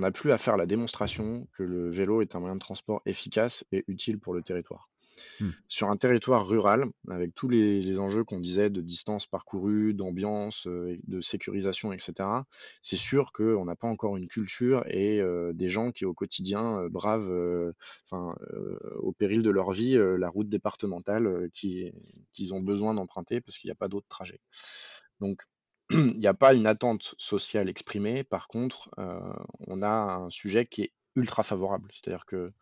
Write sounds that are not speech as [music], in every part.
on n'a plus à faire la démonstration que le vélo est un moyen de transport efficace et utile pour le territoire. Hmm. Sur un territoire rural, avec tous les, les enjeux qu'on disait de distance parcourue, d'ambiance, euh, de sécurisation, etc., c'est sûr qu'on n'a pas encore une culture et euh, des gens qui au quotidien euh, bravent, euh, au péril de leur vie, la route départementale qui- qu'ils ont besoin d'emprunter parce qu'il n'y a pas d'autre trajet. Donc, [clears throat] il n'y a pas une attente sociale exprimée. Par contre, euh, on a un sujet qui est ultra favorable. C'est-à-dire que,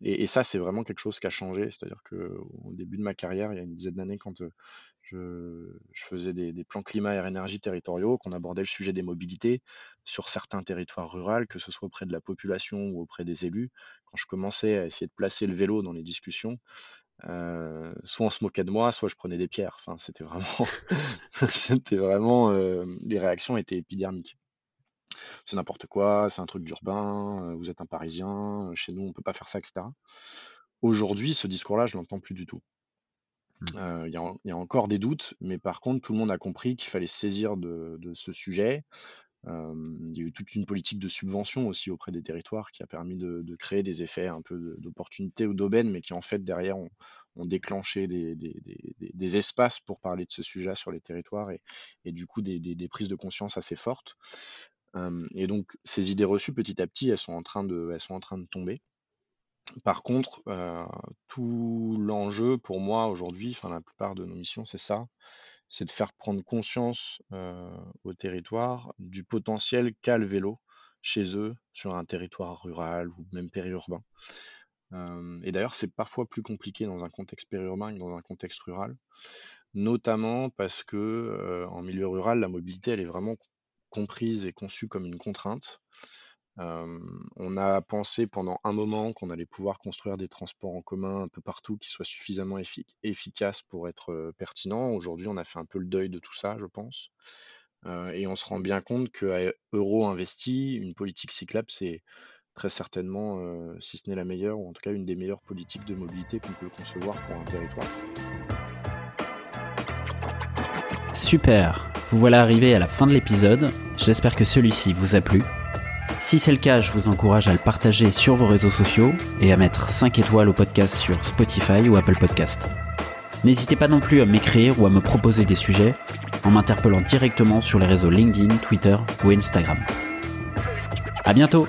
et, ça, c'est vraiment quelque chose qui a changé. C'est-à-dire que au début de ma carrière, il y a une dizaine d'années, quand euh, je, faisais des, des plans climat et énergie territoriaux, qu'on abordait le sujet des mobilités sur certains territoires ruraux, que ce soit auprès de la population ou auprès des élus, quand je commençais à essayer de placer le vélo dans les discussions, euh, soit on se moquait de moi, soit je prenais des pierres. Enfin, c'était vraiment, [laughs] c'était vraiment, euh, les réactions étaient épidermiques. C'est n'importe quoi, c'est un truc d'urbain, euh, vous êtes un Parisien, chez nous on peut pas faire ça, etc. Aujourd'hui, ce discours-là, je l'entends plus du tout. Euh, Il y, a y encore des doutes, mais par contre, tout le monde a compris qu'il fallait saisir de, de ce sujet. Il y a eu toute une politique de subvention aussi auprès des territoires qui a permis de, créer des effets un peu d'opportunité ou d'aubaine, mais qui en fait derrière ont, déclenché des, espaces pour parler de ce sujet sur les territoires et, du coup des, prises de conscience assez fortes. Et donc ces idées reçues petit à petit, elles sont en train de, tomber. Par contre, tout l'enjeu pour moi aujourd'hui, enfin la plupart de nos missions, c'est ça, c'est de faire prendre conscience au territoire du potentiel qu'a le vélo chez eux sur un territoire rural ou même périurbain. Et d'ailleurs, c'est parfois plus compliqué dans un contexte périurbain que dans un contexte rural, notamment parce que en milieu rural, la mobilité, elle est vraiment comprise et conçue comme une contrainte. On a pensé pendant un moment qu'on allait pouvoir construire des transports en commun un peu partout qui soient suffisamment effi- efficaces pour être pertinents. Aujourd'hui, on a fait un peu le deuil de tout ça, je pense. Et on se rend bien compte qu'à euro investi, une politique cyclable, c'est très certainement, si ce n'est la meilleure, ou en tout cas une des meilleures politiques de mobilité qu'on peut concevoir pour un territoire. Super Vous voilà arrivé à la fin de l'épisode, j'espère que celui-ci vous a plu. Si c'est le cas, je vous encourage à le partager sur vos réseaux sociaux et à mettre 5 étoiles au podcast sur Spotify ou Apple Podcast. N'hésitez pas non plus à m'écrire ou à me proposer des sujets en m'interpellant directement sur les réseaux LinkedIn, Twitter ou Instagram. À bientôt